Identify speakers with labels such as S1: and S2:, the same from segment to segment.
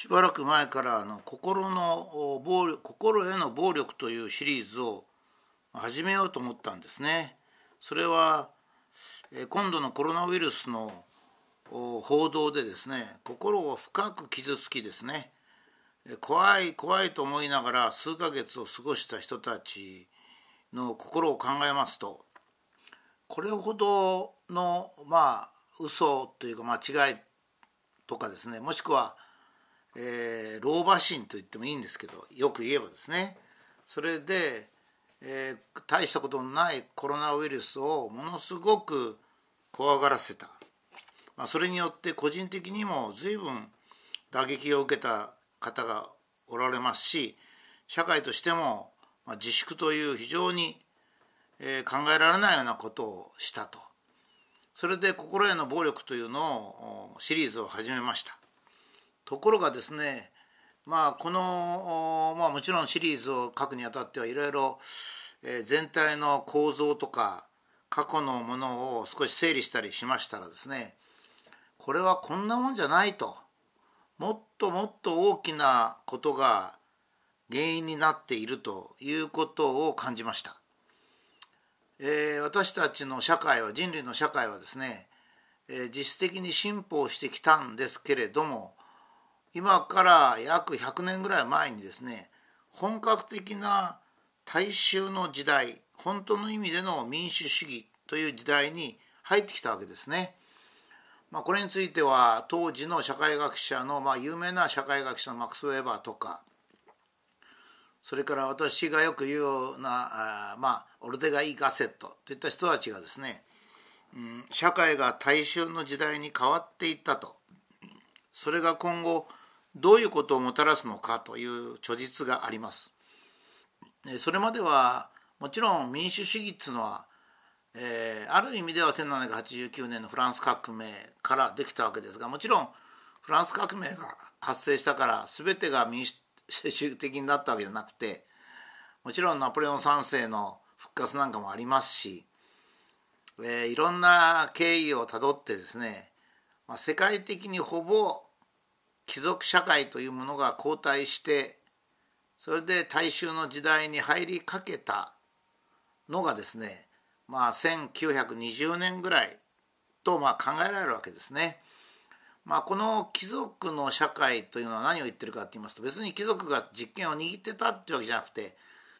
S1: しばらく前からあの心の暴力心への暴力というシリーズを始めようと思ったんですね。それは今度のコロナウイルスの報道でですね心を深く傷つきですね怖い怖いと思いながら数ヶ月を過ごした人たちの心を考えますとこれほどのまあ嘘というか間違いとかですねもしくは、えー、老婆心と言ってもいいんですけどよく言えばですね。それで、えー、大したことのないコロナウイルスをものすごく怖がらせた、まあ、それによって個人的にも随分打撃を受けた方がおられますし社会としてもまあ自粛という非常に考えられないようなことをしたと。それで心への暴力というのをシリーズを始めました。ところがですねまあこの、まあ、もちろんシリーズを書くにあたってはいろいろ全体の構造とか過去のものを少し整理したりしましたらですねこれはこんなもんじゃないともっともっと大きなことが原因になっているということを感じました。えー、私たちの社会は人類の社会はですね、えー、実質的に進歩してきたんですけれども今から約100年ぐらい前にですね本格的な大衆の時代本当の意味での民主主義という時代に入ってきたわけですね。まあ、これについては当時の社会学者の、まあ、有名な社会学者のマックス・ウェーバーとかそれから私がよく言うようなあまあオルテガ・イ・ガセットといった人たちがですね、うん、社会が大衆の時代に変わっていったとそれが今後どういうことをもたらすのかという著述があります。それまではもちろん民主主義っていうのはえー、ある意味では1789年のフランス革命からできたわけですがもちろんフランス革命が発生したから全てが民主主義的になったわけじゃなくてもちろんナポレオン3世の復活なんかもありますし、えー、いろんな経緯をたどってですね、まあ、世界的にほぼ貴族社会というものが後退してそれで大衆の時代に入りかけたのがですねまあ、1920年ぐらいとまあ考えられるわけですね。まあ、この貴族の社会というのは何を言ってるかって言いますと別に貴族が実権を握ってたっていうわけじゃなくて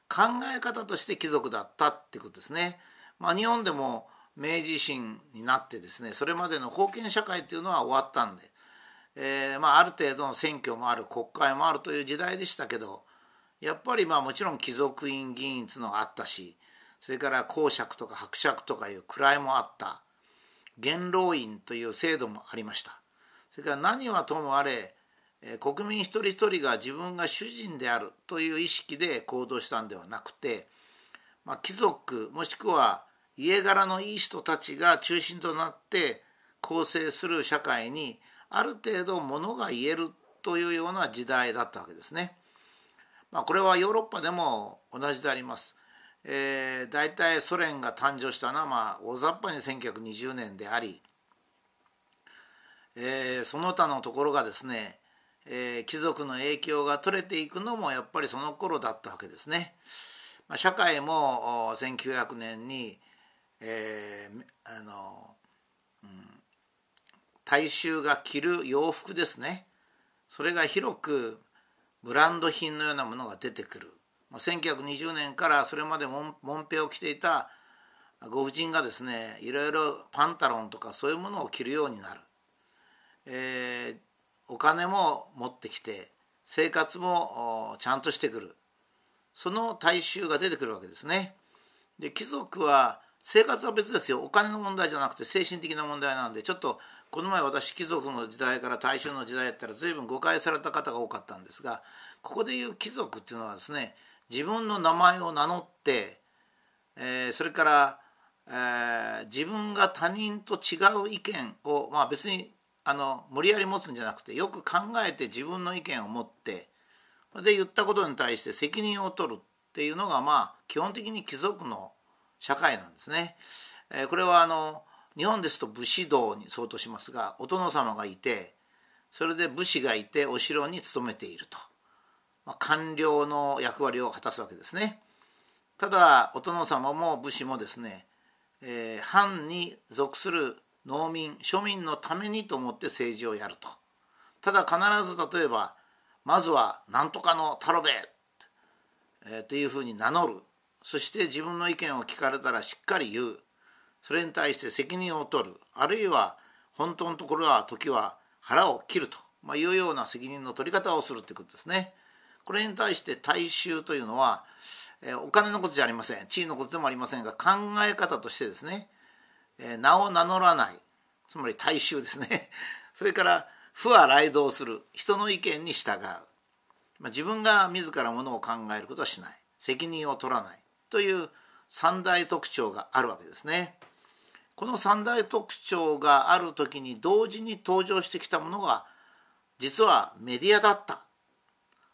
S1: 考え方として貴族だったってことですね。まあ、日本でも明治維新になってですねそれまでの封建社会っていうのは終わったんで、えー、まあ、ある程度の選挙もある国会もあるという時代でしたけどやっぱりまあもちろん貴族院議員っていうのがあったしそれから公爵とか伯爵とかいう位もあった元老院という制度もありました。それから何はともあれ国民一人一人が自分が主人であるという意識で行動したんではなくて、まあ、貴族もしくは家柄のいい人たちが中心となって構成する社会にある程度ものが言えるというような時代だったわけですね。まあ、これはヨーロッパでも同じであります。えー、大体ソ連が誕生したのは、まあ、大雑把に1920年であり、えー、その他のところがですね、えー、貴族の影響が取れていくのもやっぱりその頃だったわけですね。まあ、社会も1900年に、えー、あの、うん、大衆が着る洋服ですね。それが広くブランド品のようなものが出てくる。1920年からそれまでもんぺを着ていたご婦人がですねいろいろパンタロンとかそういうものを着るようになる、えー、お金も持ってきて生活もちゃんとしてくる。その大衆が出てくるわけですね。で貴族は生活は別ですよ。お金の問題じゃなくて精神的な問題なんでちょっとこの前私貴族の時代から大衆の時代やったら随分誤解された方が多かったんですがここでいう貴族っていうのはですね自分の名前を名乗って、えー、それから、えー、自分が他人と違う意見を、まあ、別にあの無理やり持つんじゃなくてよく考えて自分の意見を持ってで言ったことに対して責任を取るっていうのがまあ基本的に貴族の社会なんですね。えー、これはあの日本ですと武士道に相当しますがお殿様がいてそれで武士がいてお城に勤めていると、まあ、官僚の役割を果たすわけですね。ただお殿様も武士もですね、えー、藩に属する農民庶民のためにと思って政治をやると。ただ必ず例えばまずは何とかの太郎兵衛、えー、というふうに名乗る。そして自分の意見を聞かれたらしっかり言う。それに対して責任を取る。あるいは本当のところは時は腹を切ると、まあ、いうような責任の取り方をするということですね。これに対して大衆というのは、え、お金のことじゃありません。地位のことでもありませんが考え方としてですね、え、名を名乗らない。つまり大衆ですね。それから不は雷動する。人の意見に従う、まあ、自分が自らものを考えることはしない。責任を取らない。という三大特徴があるわけですね。この三大特徴がある時に同時に登場してきたものが実はメディアだった。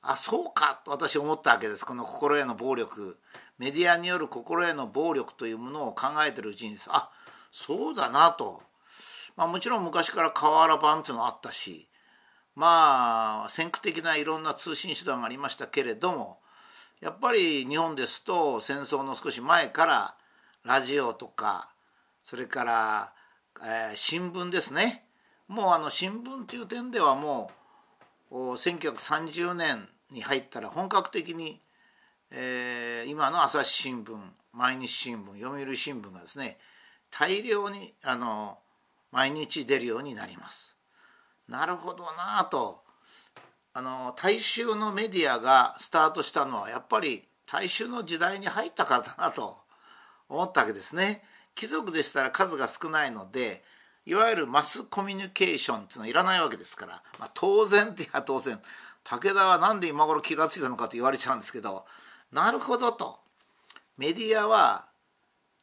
S1: あそうかと私思ったわけです。この心への暴力。メディアによる心への暴力というものを考えてるうちにあそうだなと、まあ、もちろん昔から瓦版っていうのあったしまあ先駆的ないろんな通信手段がありましたけれどもやっぱり日本ですと戦争の少し前からラジオとかそれから、えー、新聞ですねもうあの新聞という点ではもう1930年に入ったら本格的に、えー、今の朝日新聞毎日新聞読売新聞がですね大量にあの毎日出るようになります。なるほどなとあの大衆のメディアがスタートしたのはやっぱり大衆の時代に入ったからだなと思ったわけですね。貴族でしたら数が少ないのでいわゆるマスコミュニケーションっていうのはいらないわけですから、まあ、当然っていや当然武田は何で今頃気が付いたのかと言われちゃうんですけどなるほどと。メディアは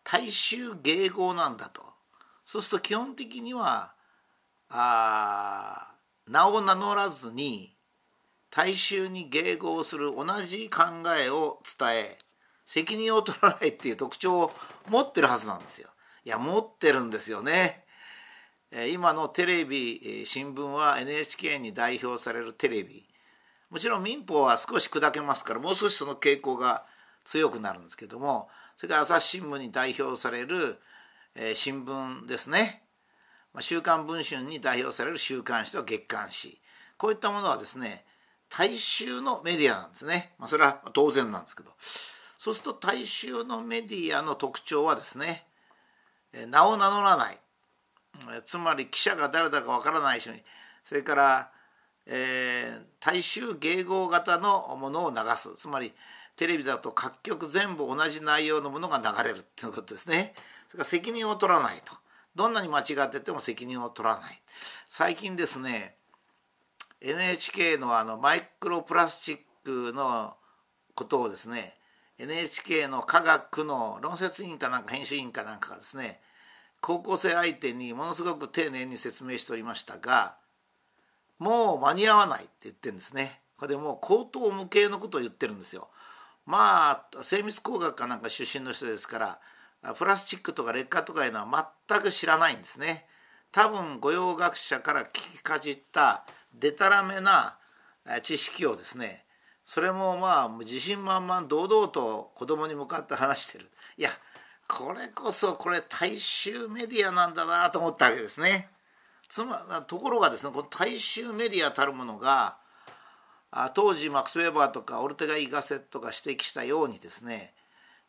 S1: 大衆迎合なんだと。そうすると基本的にはあ名を名乗らずに大衆に迎合する同じ考えを伝え責任を取らないっていう特徴を持ってるはずなんですよ。いや持ってるんですよね。今のテレビ新聞は NHK に代表されるテレビ。もちろん民法は少し砕けますからもう少しその傾向が強くなるんですけどもそれから朝日新聞に代表される新聞ですね「週刊文春」に代表される週刊誌と月刊誌。こういったものはですね大衆のメディアなんですね、まあ、それは当然なんですけど。そうすると大衆のメディアの特徴はですね名を名乗らない。つまり記者が誰だかわからない人にそれから、えー、大衆迎合型のものを流す。つまりテレビだと各局全部同じ内容のものが流れるっていうことですね。それから責任を取らないと。どんなに間違ってても責任を取らない。最近ですね NHK のあのマイクロプラスチックのことをですね NHK の科学の論説委員かなんか編集委員かなんかがですね高校生相手にものすごく丁寧に説明しておりましたがもう間に合わないって言ってるんですね。これでもう口頭無形のことを言ってるんですよ。まあ精密工学かなんか出身の人ですからプラスチックとか劣化とかいうのは全く知らないんですね。多分御用学者から聞きかじったでたらめな知識をですねそれもまあ自信満々堂々と子供に向かって話してるいやこれこそこれ大衆メディアなんだなと思ったわけですね。つまところがですねこの大衆メディアたるものが当時マックス・ウェーバーとかオルテガ・イガセットが指摘したようにですね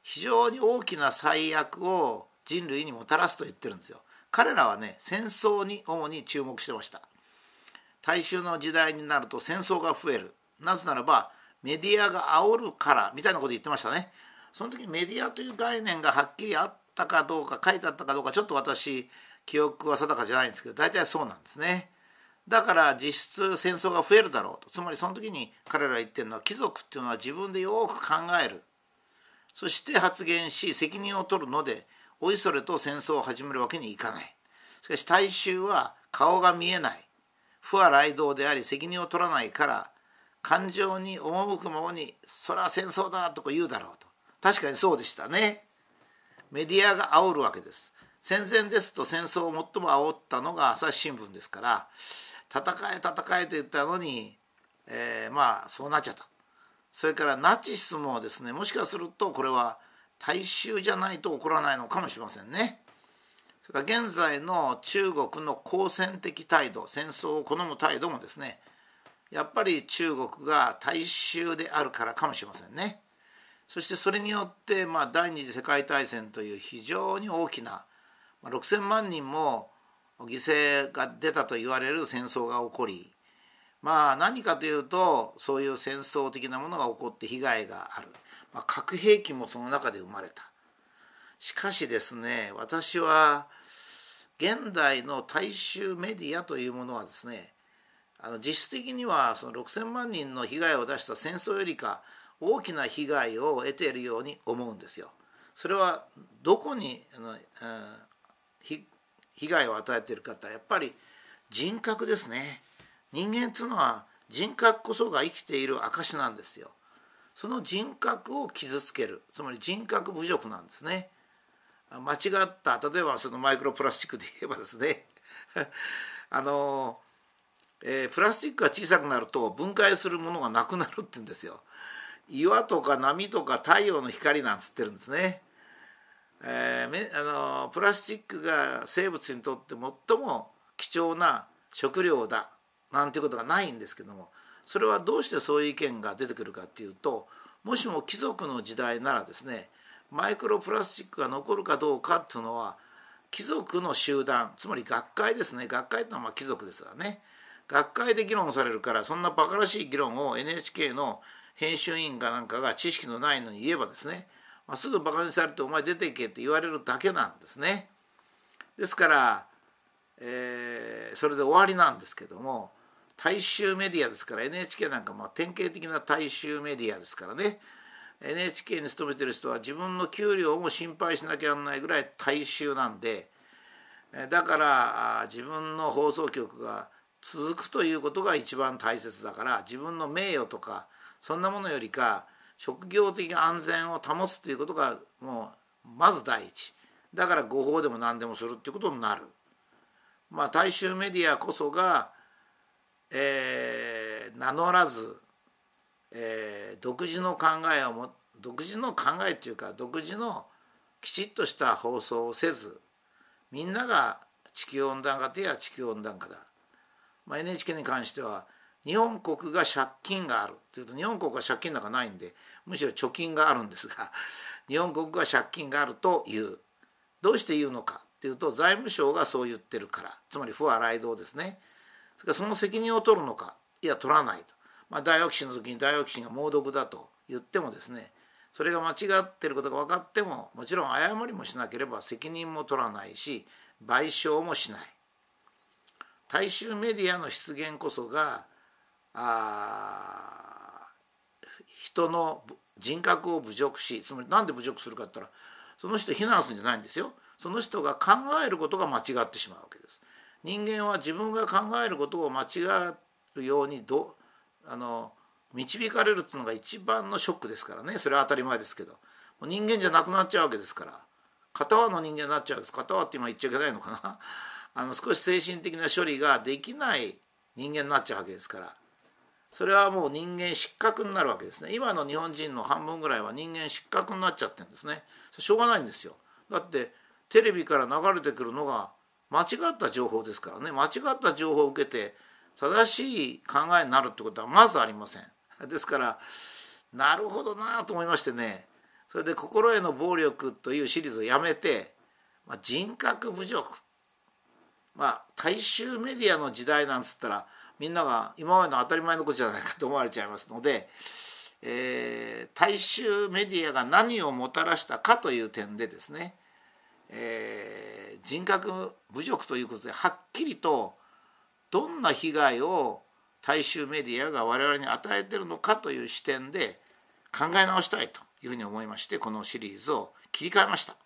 S1: 非常に大きな最悪を人類にもたらすと言ってるんですよ。彼らはね戦争に主に注目してました。大衆の時代になると戦争が増えるなぜならばメディアが煽るからみたいなこと言ってましたね。その時メディアという概念がはっきりあったかどうか書いてあったかどうかちょっと私記憶は定かじゃないんですけど大体そうなんですね。だから実質戦争が増えるだろうとつまりその時に彼ら言ってるのは貴族っていうのは自分でよく考えるそして発言し責任を取るのでおいそれと戦争を始めるわけにいかないしかし大衆は顔が見えない不和雷道であり責任を取らないから感情に赴くままにそれは戦争だとか言うだろうと。確かにそうでしたね。メディアが煽るわけです。戦前ですと戦争を最も煽ったのが朝日新聞ですから戦え戦えと言ったのに、えー、まあそうなっちゃった。それからナチスもですねもしかするとこれは大衆じゃないと起こらないのかもしれませんね。それから現在の中国の好戦的態度戦争を好む態度もですねやっぱり中国が大衆であるからかもしれませんね。そしてそれによって、まあ、第二次世界大戦という非常に大きな、6,000万人も犠牲が出たと言われる戦争が起こりまあ何かというとそういう戦争的なものが起こって被害がある、まあ、核兵器もその中で生まれたしかしですね私は現代の大衆メディアというものはですねあの実質的にはその6,000万人の被害を出した戦争よりか大きな被害を得ているように思うんですよ。それはどこにあの、うん、被害を与えているかってやっぱり人格ですね。人間っていうのは人格こそが生きている証なんですよ。その人格を傷つけるつまり人格侮辱なんですね。間違った例えばそのマイクロプラスチックで言えばですね あの、えー、プラスチックが小さくなると分解するものがなくなるって言うんですよ。岩とか波とか太陽の光なんつってるんですね。えー、あのプラスチックが生物にとって最も貴重な食料だなんていうことがないんですけどもそれはどうしてそういう意見が出てくるかっていうともしも貴族の時代ならですねマイクロプラスチックが残るかどうかっていうのは貴族の集団つまり学会ですね学会っていうのはま貴族ですからね学会で議論されるからそんなバカらしい議論を NHK の編集委員かなんかが知識のないのに言えばですね、まあ、すぐバカにされて「お前出ていけ」って言われるだけなんですね。ですから、えー、それで終わりなんですけども大衆メディアですから NHK なんかまあ典型的な大衆メディアですからね NHK に勤めてる人は自分の給料も心配しなきゃならないぐらい大衆なんでだから自分の放送局が続くということが一番大切だから自分の名誉とかそんなものよりか職業的安全を保つということがもうまず第一だから誤報でも何でもするっていうことになる。まあ大衆メディアこそがえー、名乗らず、えー、独自の考えをも独自の考えっていうか独自のきちっとした放送をせずみんなが地球温暖化といや地球温暖化だ、まあ、NHK に関しては日本国が借金がある。というと日本国は借金なんかないんでむしろ貯金があるんですが 日本国が借金があるという。どうして言うのか。っていうと財務省がそう言ってるから。つまり不洗い道ですね。それからその責任を取るのか。いや取らないと、まあ、大オキシンの時に大オキシンが猛毒だと言ってもですねそれが間違ってることが分かってももちろん誤りもしなければ責任も取らないし賠償もしない。大衆メディアの出現こそがあ人の人格を侮辱しつまり何で侮辱するかって言ったらその人非難するんじゃないんですよ。その人が考えることが間違ってしまうわけです。人間は自分が考えることを間違うようにどあの導かれるっていうのが一番のショックですからね。それは当たり前ですけど。人間じゃなくなっちゃうわけですから。片輪の人間になっちゃうんです。片輪って今言っちゃいけないのかな。あの少し精神的な処理ができない人間になっちゃうわけですから。それはもう人間失格になるわけですね。今の日本人の半分ぐらいは人間失格になっちゃってるんですね。しょうがないんですよ。だってテレビから流れてくるのが間違った情報ですからね。間違った情報を受けて正しい考えになるってことはまずありません。ですからなるほどなと思いましてね。それで「心への暴力」というシリーズをやめて、まあ、人格侮辱まあ大衆メディアの時代なんつったらみんなが今までの当たり前のことじゃないかと思われちゃいますので、えー、大衆メディアが何をもたらしたかという点でですねえー、人格侮辱ということではっきりとどんな被害を大衆メディアが我々に与えてるのかという視点で考え直したいというふうに思いましてこのシリーズを切り替えました。